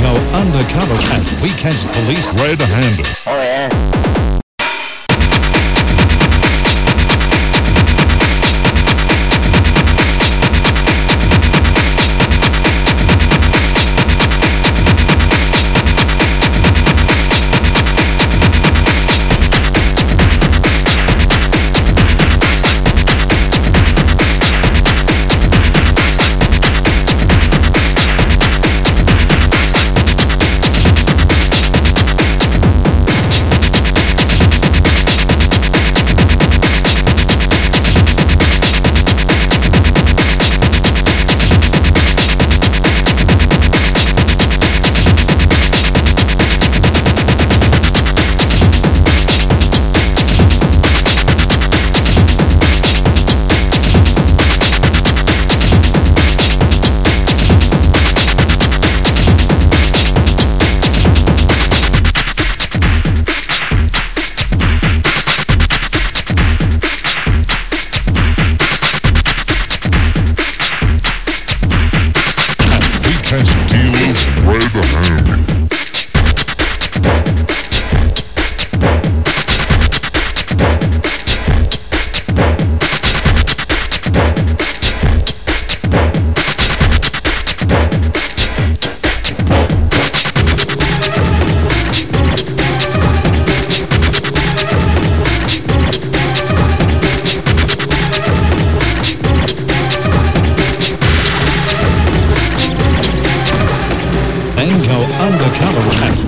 go undercover as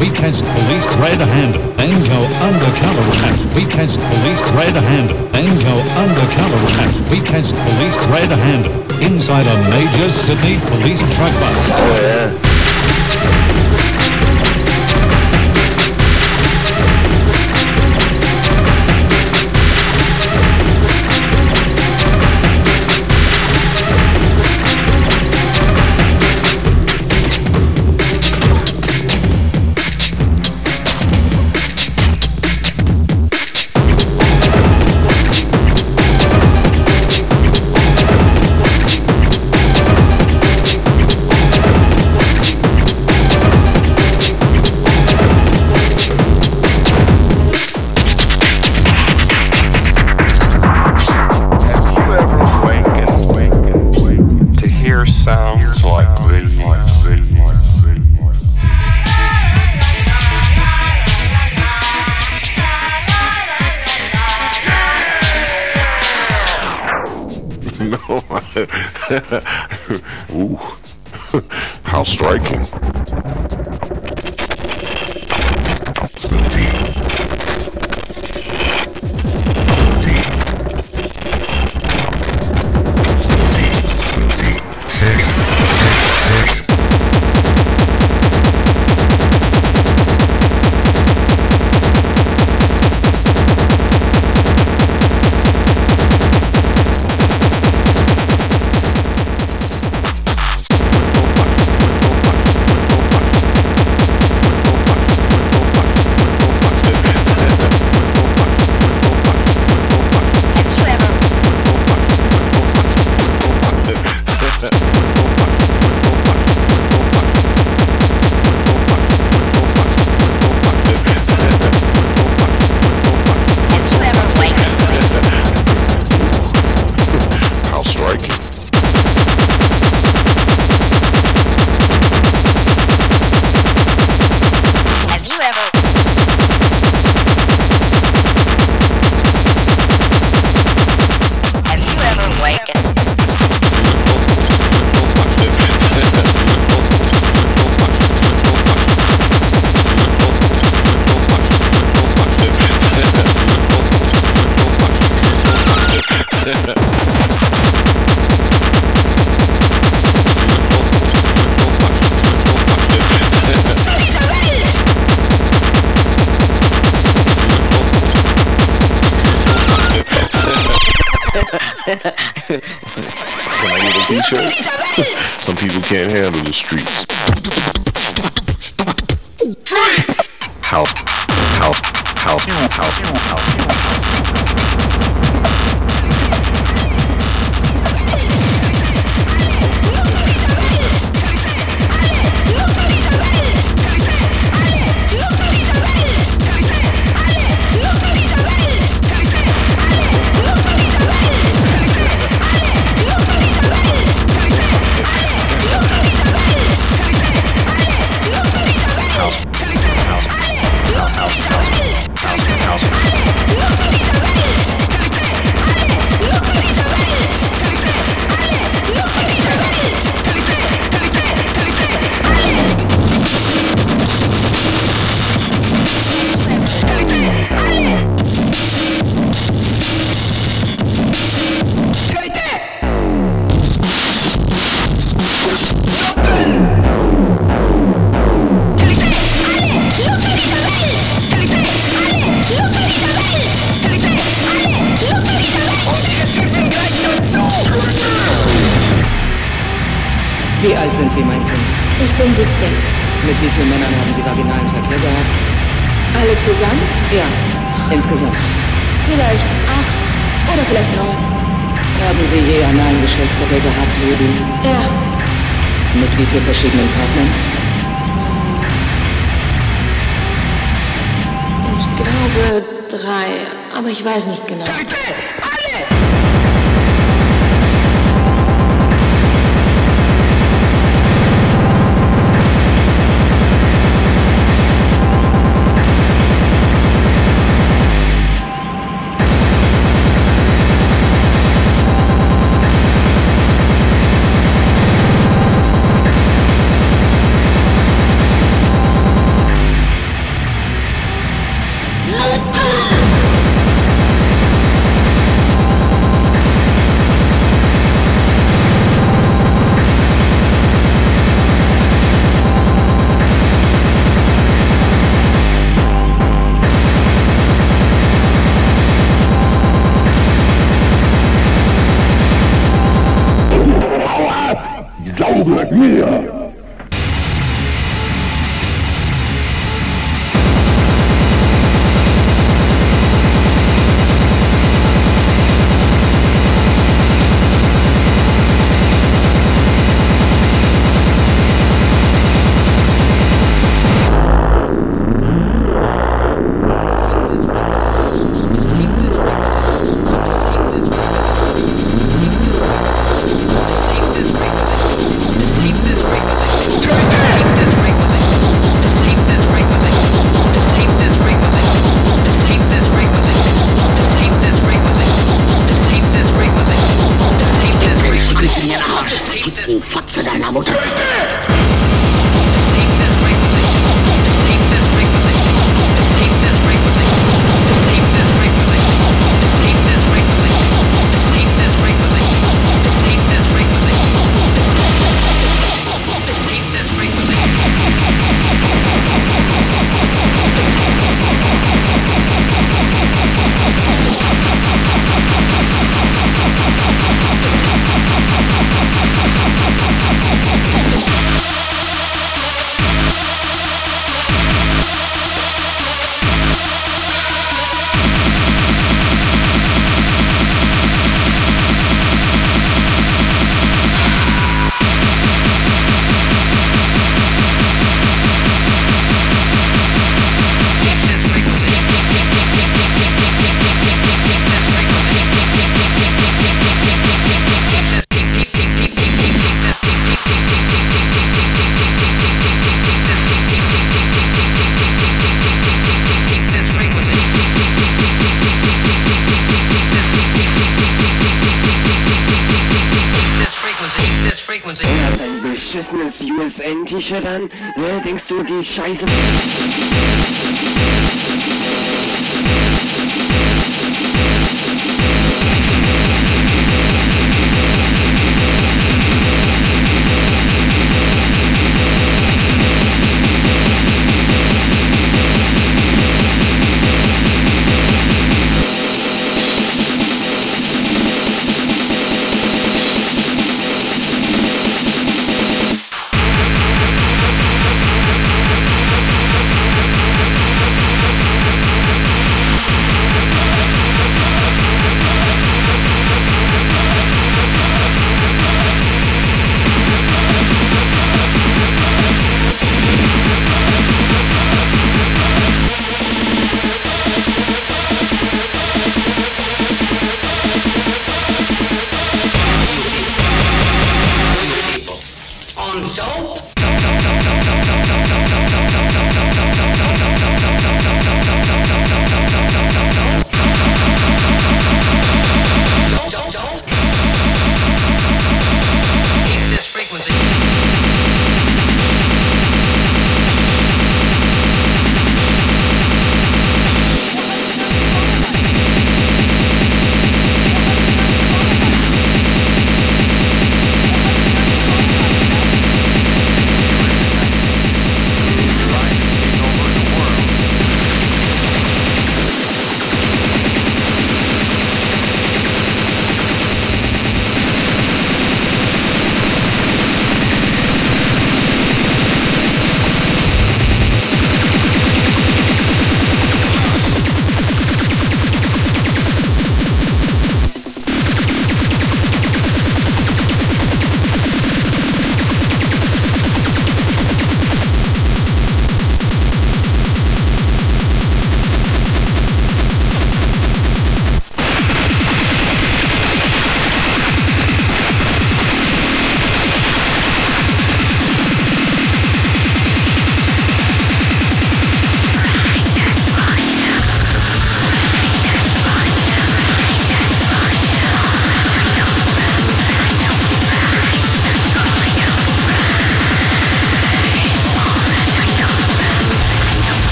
we catch police red-handed, then go undercover as we catch police red-handed. Then go undercover as we catch police red-handed. Inside a major Sydney police truck bus. Oh yeah. Ooh, how striking. The streets. Genau. public media. beschissenes USN-T-Shirt an? Ne, denkst du, die Scheiße...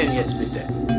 denn jetzt bitte?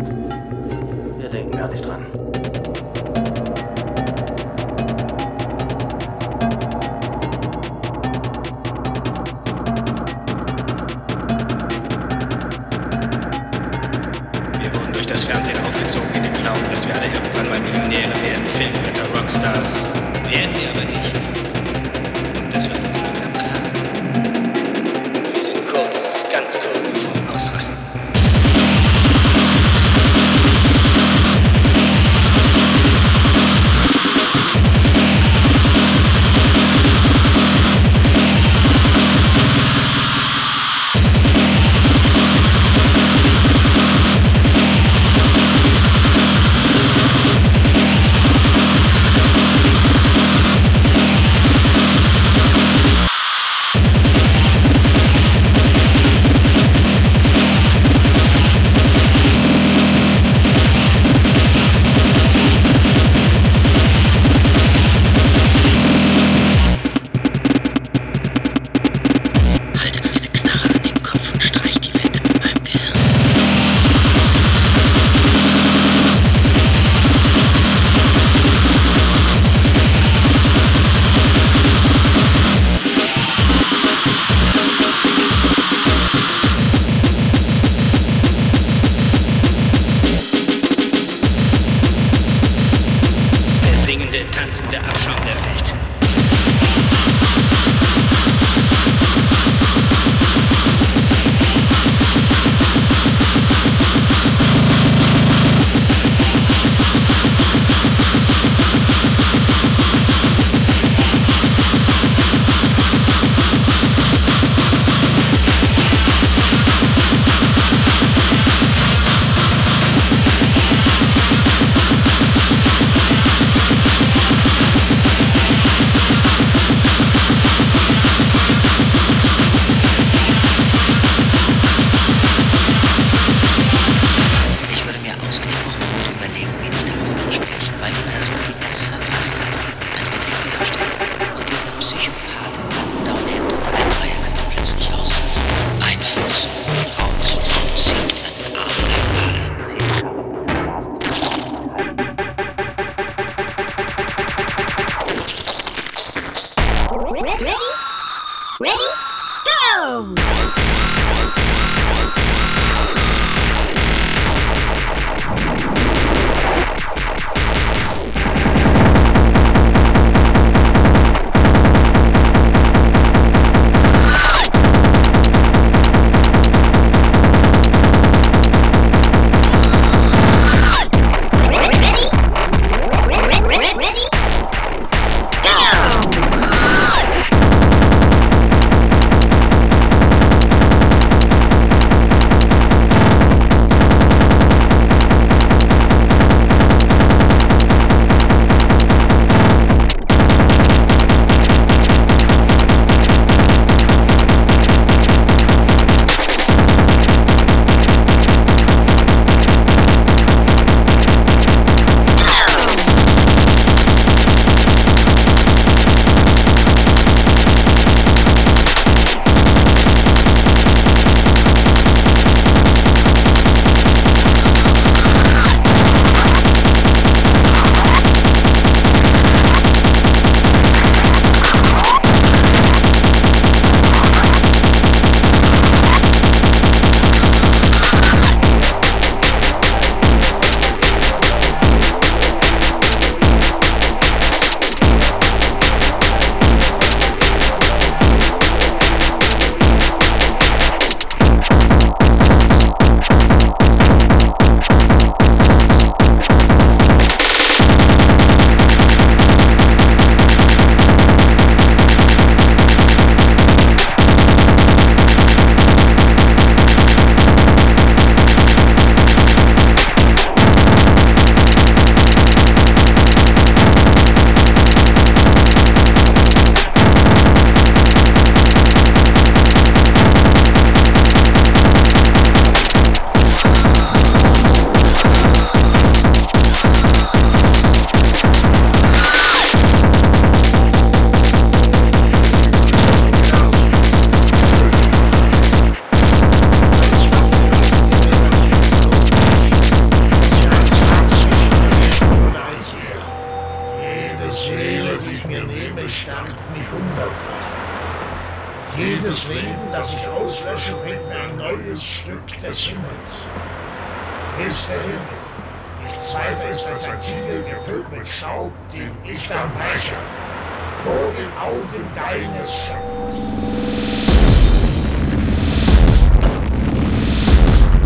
Auge deines Schöpfers.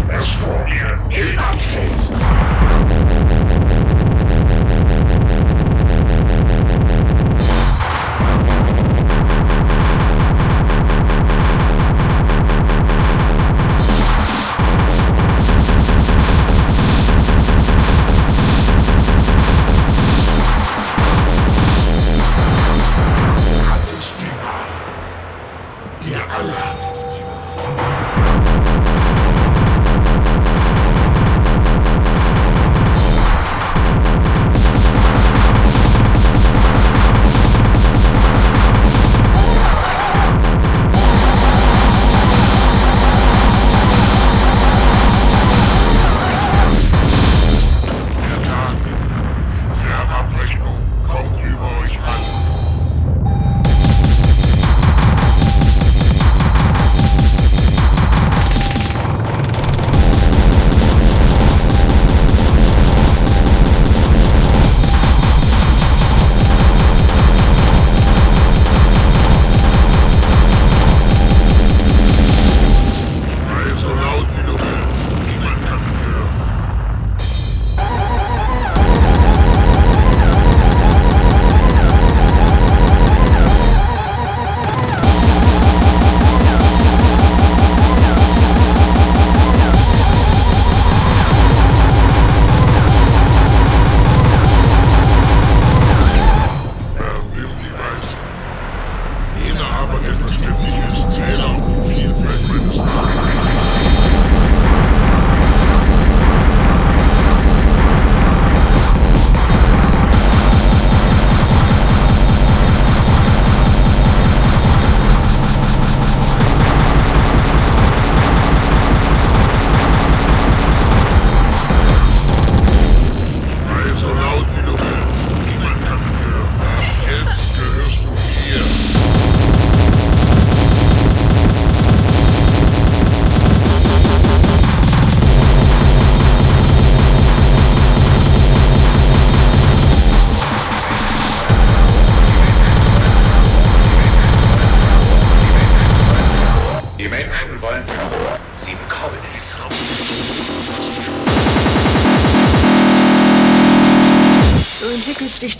Es vor ihr hinabsteht.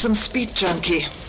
some speed junkie.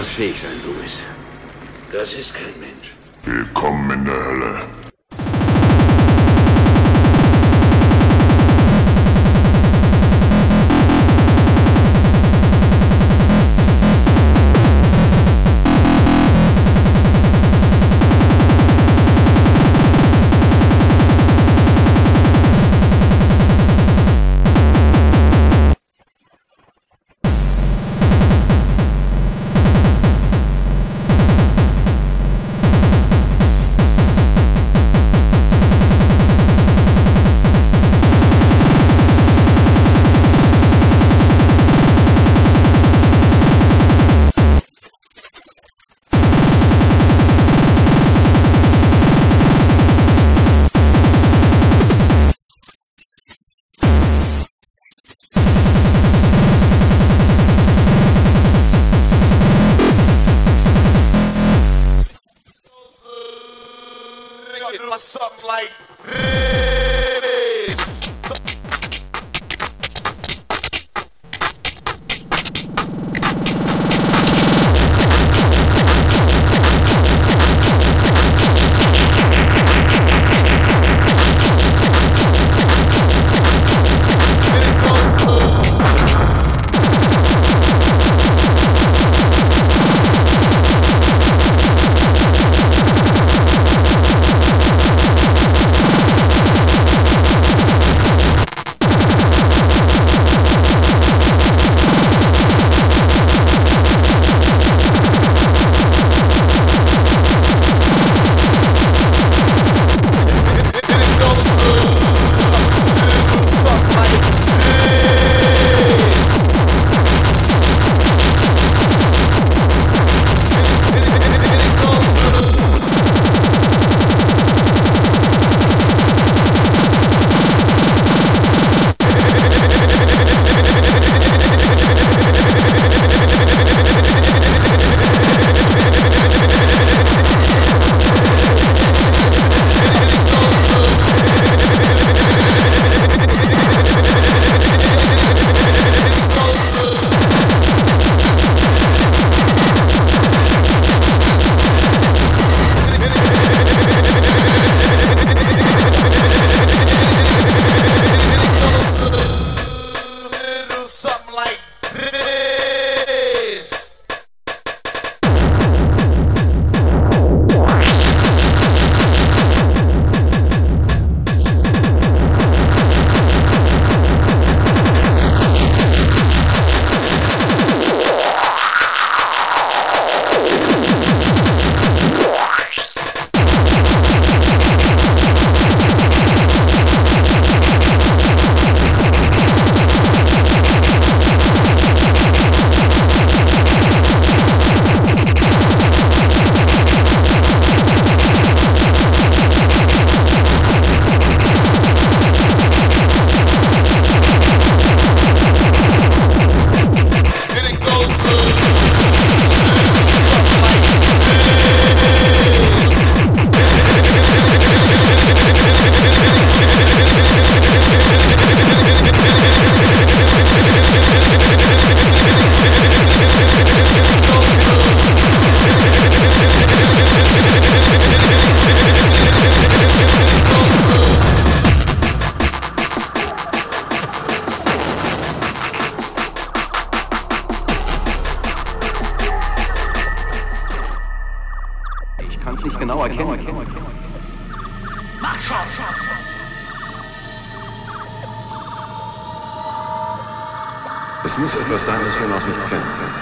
Sowas fähig sein, Louis? Das ist kein Mensch. Willkommen in der Hölle. Erkennen. Mach schon! Es muss etwas sein, das wir noch nicht kennen.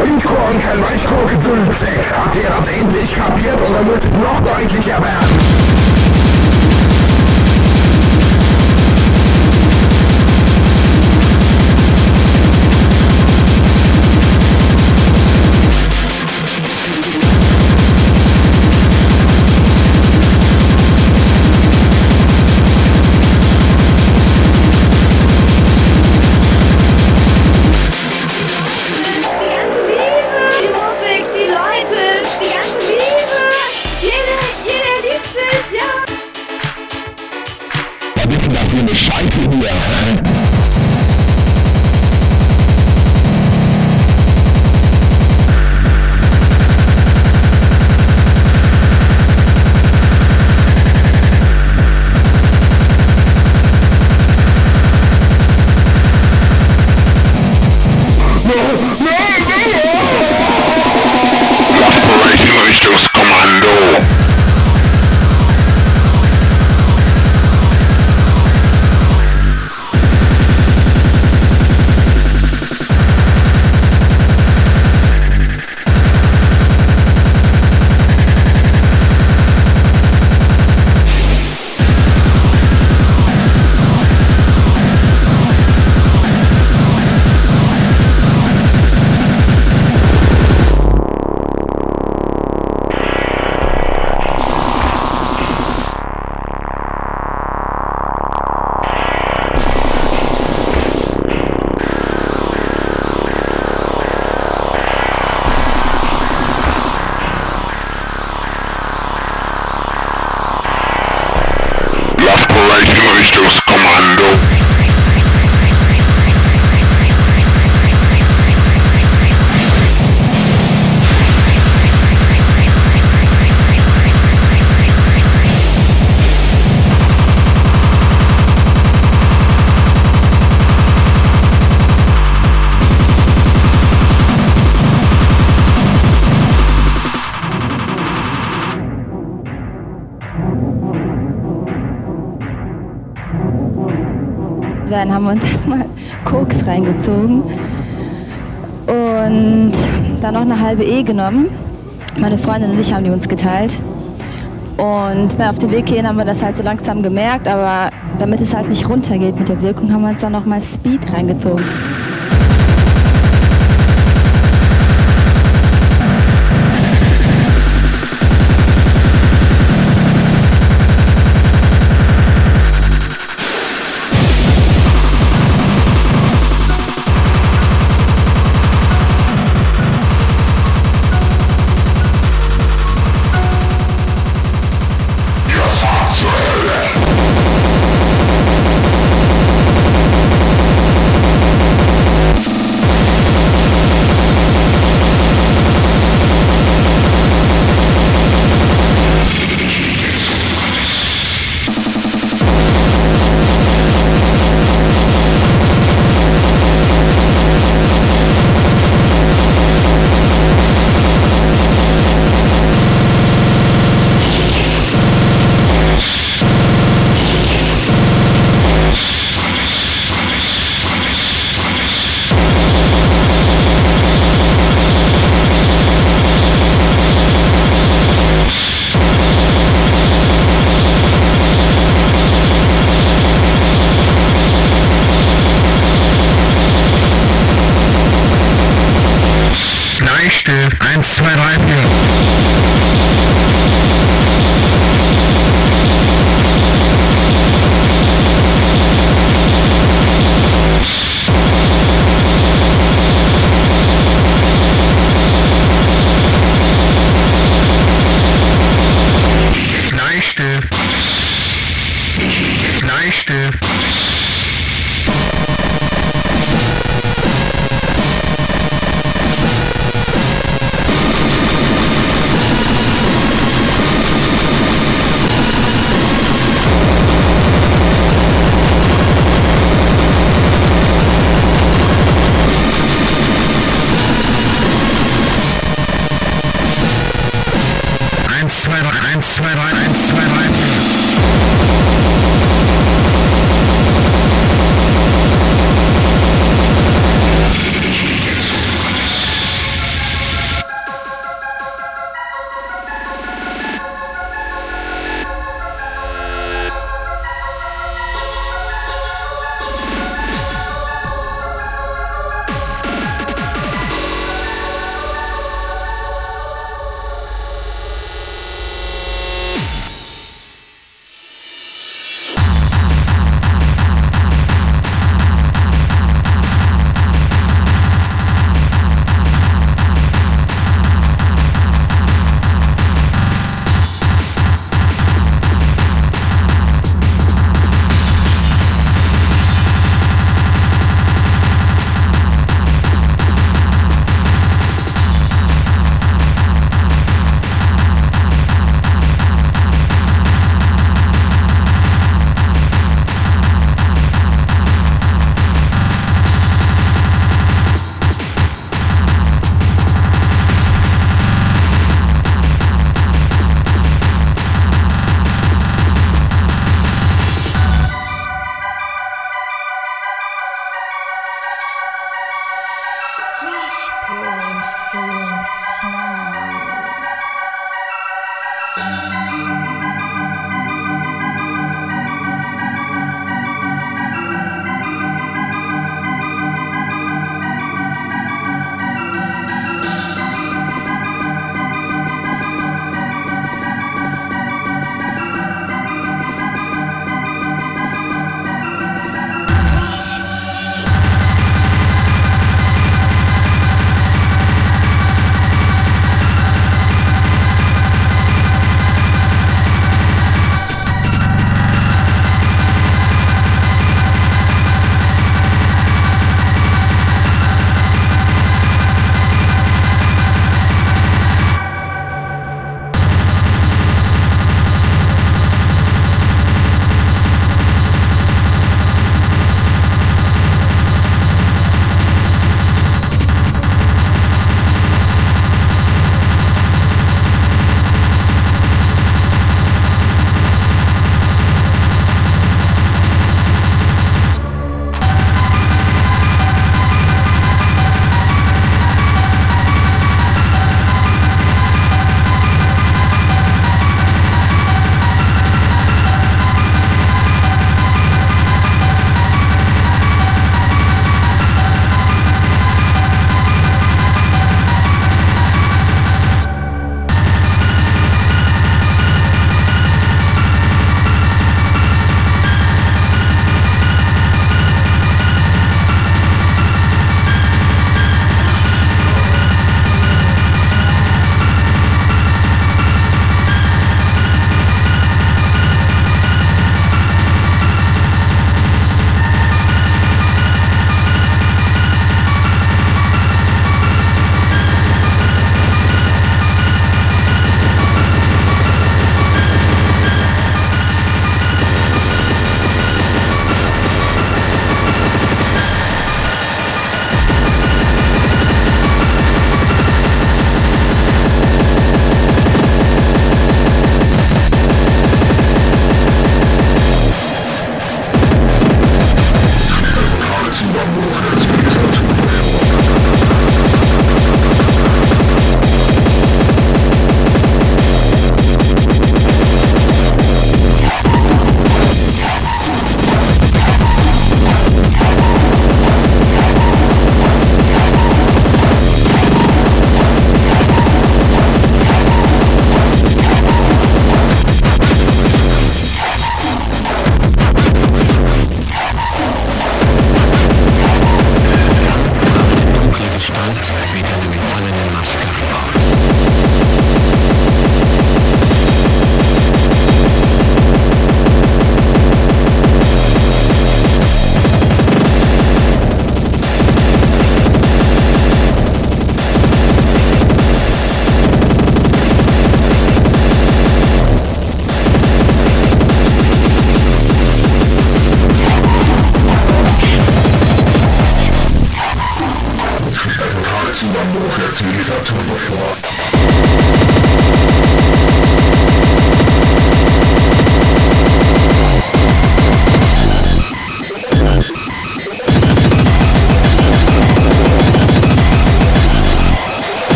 Synchron kein Weichkrog gedülpt. Habt ihr das endlich kapiert oder müsst noch deutlicher werden? is just commando werden, haben wir uns erstmal Koks reingezogen und dann noch eine halbe E genommen. Meine Freundin und ich haben die uns geteilt. Und auf dem Weg hierhin haben wir das halt so langsam gemerkt, aber damit es halt nicht runtergeht mit der Wirkung, haben wir uns dann nochmal Speed reingezogen. Bleistift. 1,